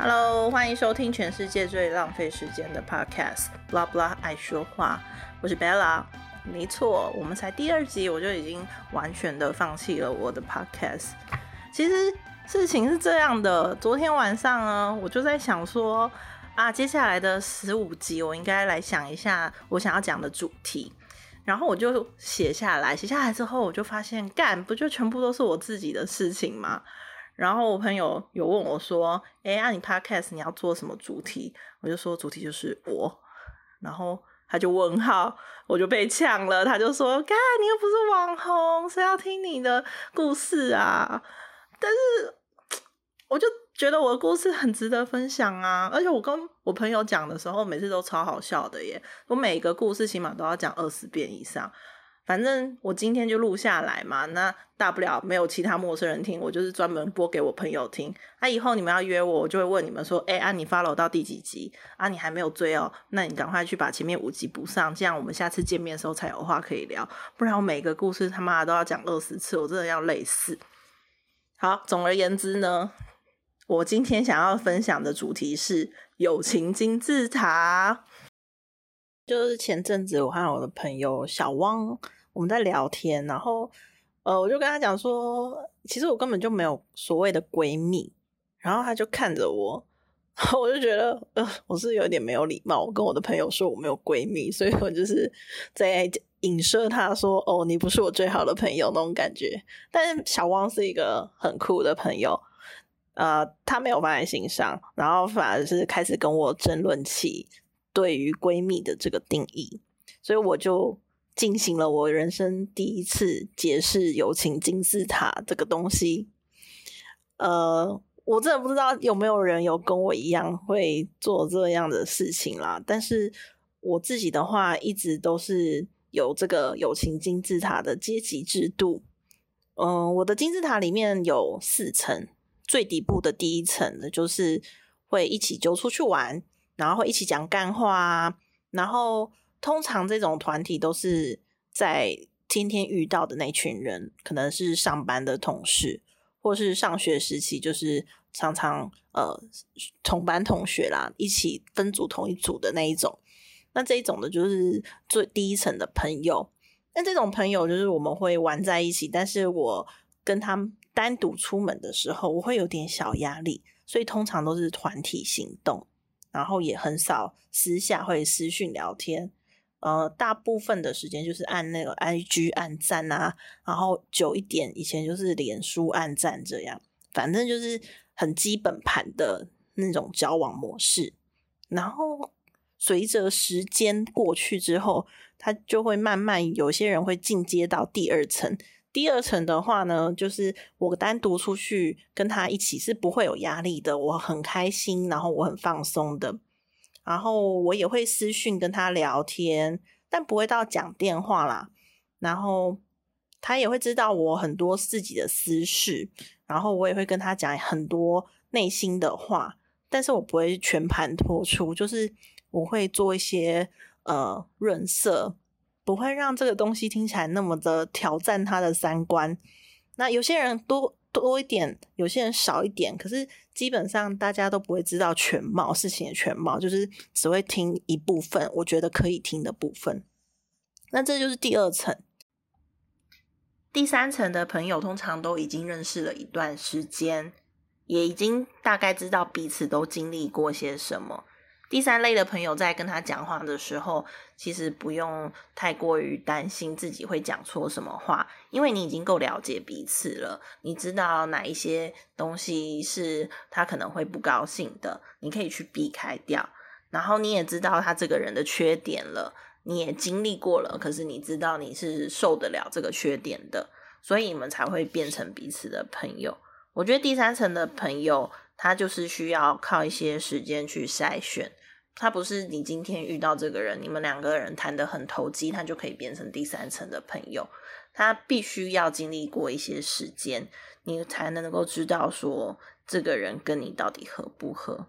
Hello，欢迎收听全世界最浪费时间的 Podcast Blah Blah 爱说话，我是 Bella。没错，我们才第二集，我就已经完全的放弃了我的 Podcast。其实事情是这样的，昨天晚上呢，我就在想说啊，接下来的十五集，我应该来想一下我想要讲的主题。然后我就写下来，写下来之后，我就发现，干不就全部都是我自己的事情吗？然后我朋友有问我说：“哎，按你 podcast 你要做什么主题？”我就说主题就是我。然后他就问号，我就被呛了。他就说：“干，你又不是网红，谁要听你的故事啊？”但是我就觉得我的故事很值得分享啊！而且我跟我朋友讲的时候，每次都超好笑的耶。我每一个故事起码都要讲二十遍以上。反正我今天就录下来嘛，那大不了没有其他陌生人听，我就是专门播给我朋友听。那以后你们要约我，我就会问你们说：“哎，啊，你 follow 到第几集？啊，你还没有追哦，那你赶快去把前面五集补上，这样我们下次见面的时候才有话可以聊。不然我每个故事他妈都要讲二十次，我真的要累死。”好，总而言之呢，我今天想要分享的主题是友情金字塔。就是前阵子我和我的朋友小汪。我们在聊天，然后呃，我就跟他讲说，其实我根本就没有所谓的闺蜜。然后他就看着我，我就觉得呃，我是有点没有礼貌。我跟我的朋友说我没有闺蜜，所以我就是在影射他说，哦，你不是我最好的朋友那种感觉。但是小汪是一个很酷的朋友，呃，他没有放在心上，然后反而是开始跟我争论起对于闺蜜的这个定义，所以我就。进行了我人生第一次解释友情金字塔这个东西，呃，我真的不知道有没有人有跟我一样会做这样的事情啦。但是我自己的话，一直都是有这个友情金字塔的阶级制度。嗯，我的金字塔里面有四层，最底部的第一层的就是会一起揪出去玩，然后会一起讲干话，然后。通常这种团体都是在天天遇到的那群人，可能是上班的同事，或是上学时期就是常常呃同班同学啦，一起分组同一组的那一种。那这一种的就是最第一层的朋友。那这种朋友就是我们会玩在一起，但是我跟他单独出门的时候，我会有点小压力，所以通常都是团体行动，然后也很少私下会私讯聊天。呃，大部分的时间就是按那个 I G 按赞啊，然后久一点，以前就是脸书按赞这样，反正就是很基本盘的那种交往模式。然后随着时间过去之后，他就会慢慢有些人会进阶到第二层。第二层的话呢，就是我单独出去跟他一起是不会有压力的，我很开心，然后我很放松的。然后我也会私讯跟他聊天，但不会到讲电话啦。然后他也会知道我很多自己的私事，然后我也会跟他讲很多内心的话，但是我不会全盘托出，就是我会做一些呃润色，不会让这个东西听起来那么的挑战他的三观。那有些人多。多一点，有些人少一点，可是基本上大家都不会知道全貌事情的全貌，就是只会听一部分，我觉得可以听的部分。那这就是第二层，第三层的朋友通常都已经认识了一段时间，也已经大概知道彼此都经历过些什么。第三类的朋友在跟他讲话的时候，其实不用太过于担心自己会讲错什么话，因为你已经够了解彼此了，你知道哪一些东西是他可能会不高兴的，你可以去避开掉。然后你也知道他这个人的缺点了，你也经历过了，可是你知道你是受得了这个缺点的，所以你们才会变成彼此的朋友。我觉得第三层的朋友。他就是需要靠一些时间去筛选，他不是你今天遇到这个人，你们两个人谈得很投机，他就可以变成第三层的朋友。他必须要经历过一些时间，你才能够知道说这个人跟你到底合不合。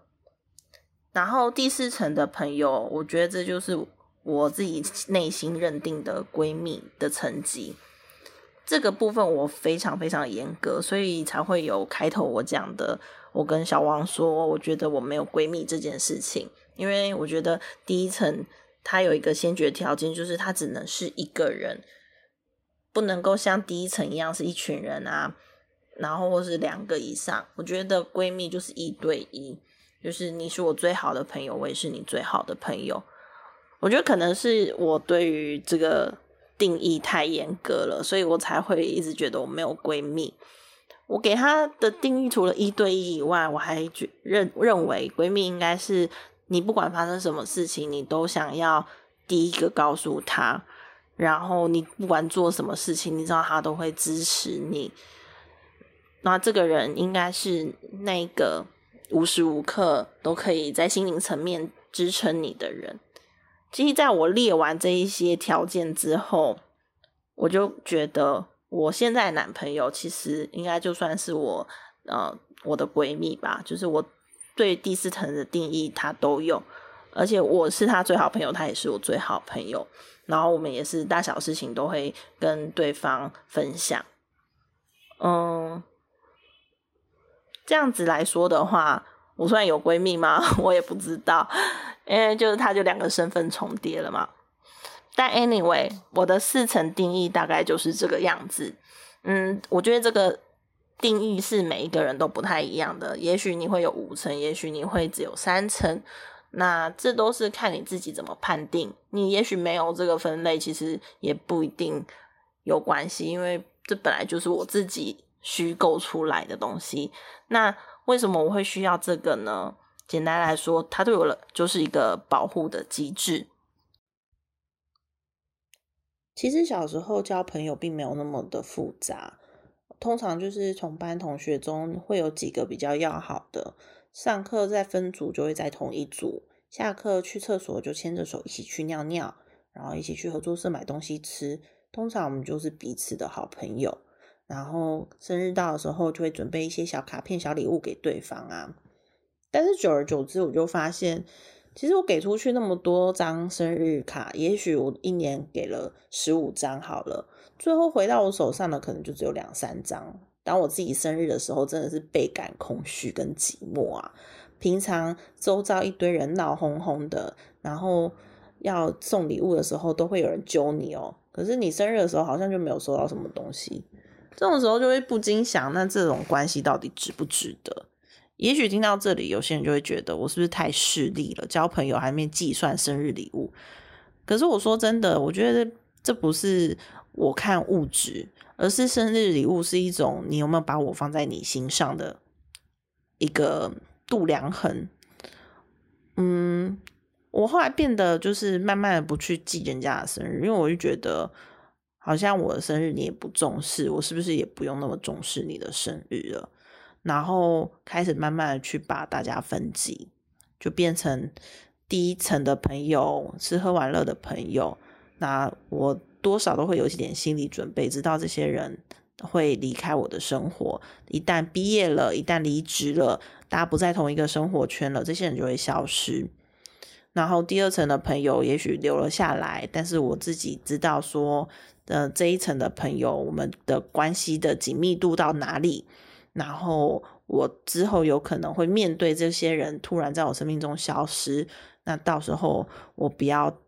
然后第四层的朋友，我觉得这就是我自己内心认定的闺蜜的层级。这个部分我非常非常严格，所以才会有开头我讲的。我跟小王说，我觉得我没有闺蜜这件事情，因为我觉得第一层它有一个先决条件，就是它只能是一个人，不能够像第一层一样是一群人啊，然后或是两个以上。我觉得闺蜜就是一对一，就是你是我最好的朋友，我也是你最好的朋友。我觉得可能是我对于这个定义太严格了，所以我才会一直觉得我没有闺蜜。我给她的定义除了一对一以外，我还觉认认为闺蜜应该是你不管发生什么事情，你都想要第一个告诉她，然后你不管做什么事情，你知道她都会支持你。那这个人应该是那个无时无刻都可以在心灵层面支撑你的人。其实，在我列完这一些条件之后，我就觉得我现在男朋友其实应该就算是我呃我的闺蜜吧，就是我对第四层的定义他都有，而且我是他最好朋友，他也是我最好朋友，然后我们也是大小事情都会跟对方分享。嗯，这样子来说的话，我算有闺蜜吗？我也不知道。因为就是他就两个身份重叠了嘛，但 anyway，我的四层定义大概就是这个样子。嗯，我觉得这个定义是每一个人都不太一样的，也许你会有五层，也许你会只有三层，那这都是看你自己怎么判定。你也许没有这个分类，其实也不一定有关系，因为这本来就是我自己虚构出来的东西。那为什么我会需要这个呢？简单来说，它对我了就是一个保护的机制。其实小时候交朋友并没有那么的复杂，通常就是同班同学中会有几个比较要好的，上课再分组就会在同一组，下课去厕所就牵着手一起去尿尿，然后一起去合作社买东西吃。通常我们就是彼此的好朋友，然后生日到的时候就会准备一些小卡片、小礼物给对方啊。但是久而久之，我就发现，其实我给出去那么多张生日卡，也许我一年给了十五张好了，最后回到我手上的可能就只有两三张。当我自己生日的时候，真的是倍感空虚跟寂寞啊！平常周遭一堆人闹哄哄的，然后要送礼物的时候，都会有人揪你哦。可是你生日的时候，好像就没有收到什么东西。这种时候就会不禁想，那这种关系到底值不值得？也许听到这里，有些人就会觉得我是不是太势利了？交朋友还没计算生日礼物。可是我说真的，我觉得这不是我看物质，而是生日礼物是一种你有没有把我放在你心上的一个度量衡。嗯，我后来变得就是慢慢的不去记人家的生日，因为我就觉得好像我的生日你也不重视，我是不是也不用那么重视你的生日了？然后开始慢慢的去把大家分级，就变成第一层的朋友，吃喝玩乐的朋友。那我多少都会有一点心理准备，知道这些人会离开我的生活。一旦毕业了，一旦离职了，大家不在同一个生活圈了，这些人就会消失。然后第二层的朋友也许留了下来，但是我自己知道说，呃，这一层的朋友，我们的关系的紧密度到哪里？然后我之后有可能会面对这些人突然在我生命中消失，那到时候我不要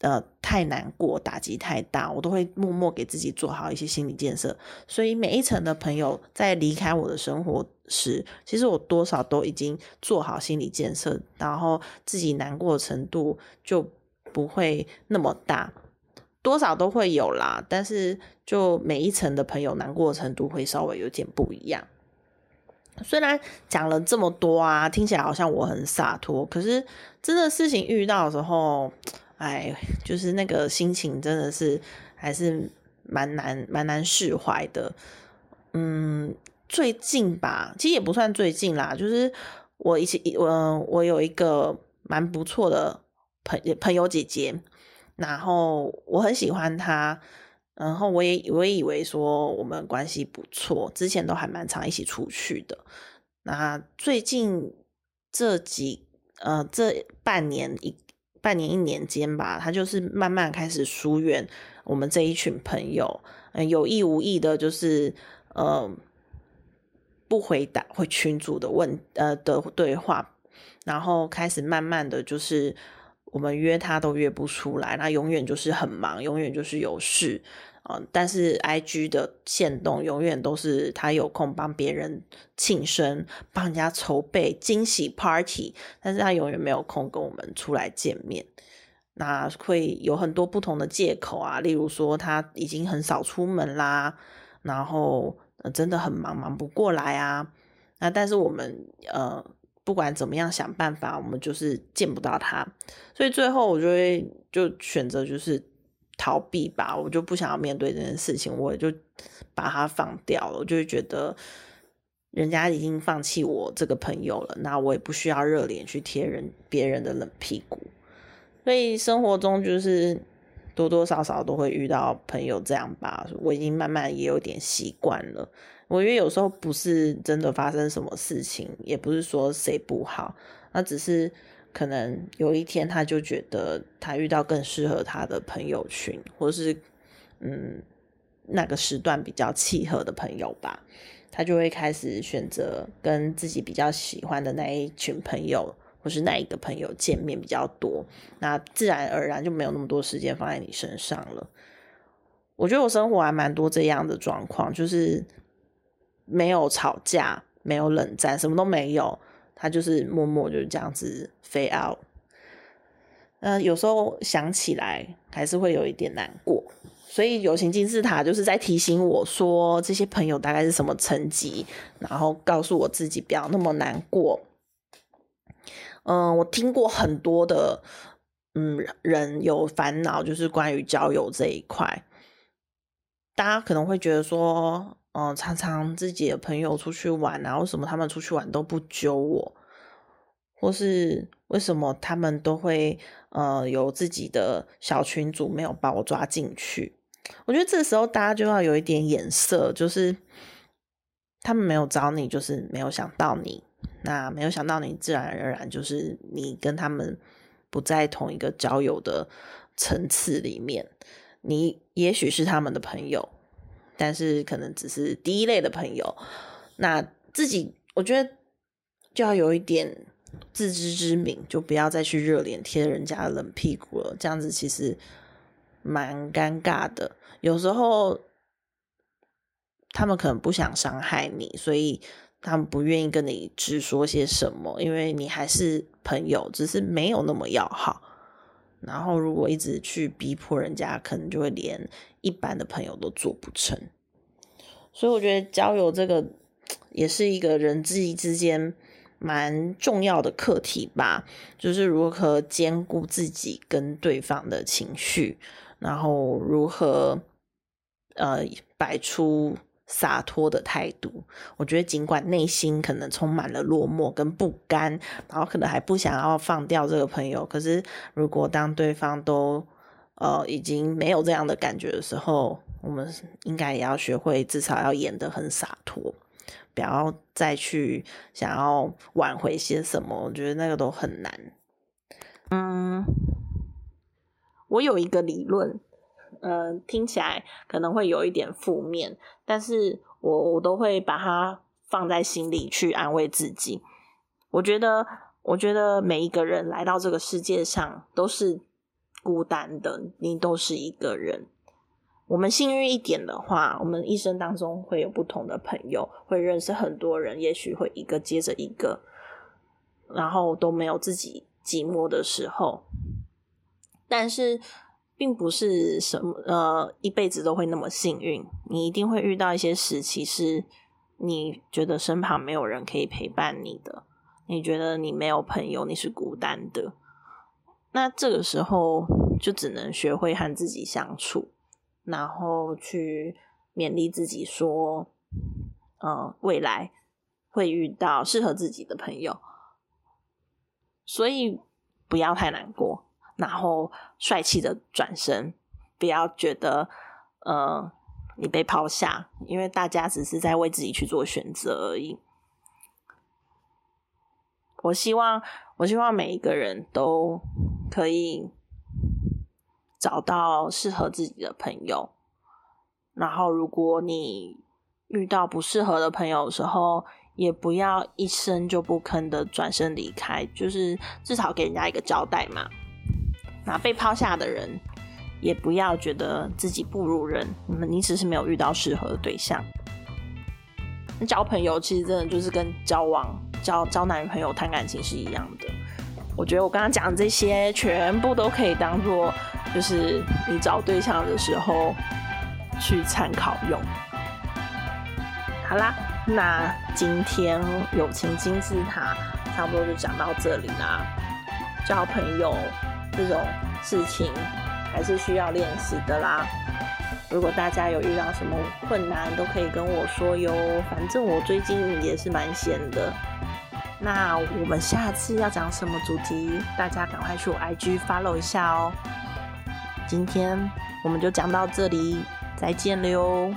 呃太难过，打击太大，我都会默默给自己做好一些心理建设。所以每一层的朋友在离开我的生活时，其实我多少都已经做好心理建设，然后自己难过的程度就不会那么大，多少都会有啦。但是就每一层的朋友难过的程度会稍微有点不一样。虽然讲了这么多啊，听起来好像我很洒脱，可是真的事情遇到的时候，哎，就是那个心情真的是还是蛮难蛮难释怀的。嗯，最近吧，其实也不算最近啦，就是我一起，我我有一个蛮不错的朋朋友姐姐，然后我很喜欢她。然后我也我也以为说我们关系不错，之前都还蛮常一起出去的。那最近这几呃这半年一半年一年间吧，他就是慢慢开始疏远我们这一群朋友，有意无意的，就是呃不回答会群主的问呃的对话，然后开始慢慢的就是我们约他都约不出来，那永远就是很忙，永远就是有事。嗯，但是 I G 的线动永远都是他有空帮别人庆生，帮人家筹备惊喜 party，但是他永远没有空跟我们出来见面。那会有很多不同的借口啊，例如说他已经很少出门啦，然后真的很忙，忙不过来啊。那但是我们呃不管怎么样想办法，我们就是见不到他，所以最后我就会就选择就是。逃避吧，我就不想要面对这件事情，我就把它放掉了。我就会觉得，人家已经放弃我这个朋友了，那我也不需要热脸去贴人别人的冷屁股。所以生活中就是多多少少都会遇到朋友这样吧。我已经慢慢也有点习惯了。我觉得有时候不是真的发生什么事情，也不是说谁不好，那只是。可能有一天，他就觉得他遇到更适合他的朋友群，或是嗯那个时段比较契合的朋友吧，他就会开始选择跟自己比较喜欢的那一群朋友，或是那一个朋友见面比较多，那自然而然就没有那么多时间放在你身上了。我觉得我生活还蛮多这样的状况，就是没有吵架，没有冷战，什么都没有。他就是默默就是这样子飞 out，嗯，有时候想起来还是会有一点难过，所以友情金字塔就是在提醒我说这些朋友大概是什么层级，然后告诉我自己不要那么难过。嗯，我听过很多的嗯人有烦恼，就是关于交友这一块，大家可能会觉得说。嗯，常常自己的朋友出去玩啊，为什么他们出去玩都不揪我？或是为什么他们都会呃有自己的小群组，没有把我抓进去？我觉得这时候大家就要有一点眼色，就是他们没有找你，就是没有想到你。那没有想到你，自然而然就是你跟他们不在同一个交友的层次里面。你也许是他们的朋友。但是可能只是第一类的朋友，那自己我觉得就要有一点自知之明，就不要再去热脸贴人家冷屁股了。这样子其实蛮尴尬的。有时候他们可能不想伤害你，所以他们不愿意跟你直说些什么，因为你还是朋友，只是没有那么要好。然后，如果一直去逼迫人家，可能就会连一般的朋友都做不成。所以，我觉得交友这个也是一个人际之间蛮重要的课题吧，就是如何兼顾自己跟对方的情绪，然后如何呃摆出。洒脱的态度，我觉得尽管内心可能充满了落寞跟不甘，然后可能还不想要放掉这个朋友，可是如果当对方都呃已经没有这样的感觉的时候，我们应该也要学会至少要演得很洒脱，不要再去想要挽回些什么，我觉得那个都很难。嗯，我有一个理论。嗯，听起来可能会有一点负面，但是我我都会把它放在心里去安慰自己。我觉得，我觉得每一个人来到这个世界上都是孤单的，你都是一个人。我们幸运一点的话，我们一生当中会有不同的朋友，会认识很多人，也许会一个接着一个，然后都没有自己寂寞的时候。但是。并不是什么呃一辈子都会那么幸运，你一定会遇到一些时期是你觉得身旁没有人可以陪伴你的，你觉得你没有朋友，你是孤单的。那这个时候就只能学会和自己相处，然后去勉励自己说，呃，未来会遇到适合自己的朋友，所以不要太难过。然后帅气的转身，不要觉得呃你被抛下，因为大家只是在为自己去做选择而已。我希望，我希望每一个人都可以找到适合自己的朋友。然后，如果你遇到不适合的朋友的时候，也不要一声就不吭的转身离开，就是至少给人家一个交代嘛。那被抛下的人，也不要觉得自己不如人，你们你只是没有遇到适合的对象。交朋友其实真的就是跟交往、交交男女朋友、谈感情是一样的。我觉得我刚刚讲的这些，全部都可以当做就是你找对象的时候去参考用。好啦，那今天友情金字塔差不多就讲到这里啦。交朋友这种事情还是需要练习的啦。如果大家有遇到什么困难，都可以跟我说哟。反正我最近也是蛮闲的。那我们下次要讲什么主题？大家赶快去我 IG follow 一下哦。今天我们就讲到这里，再见了哟。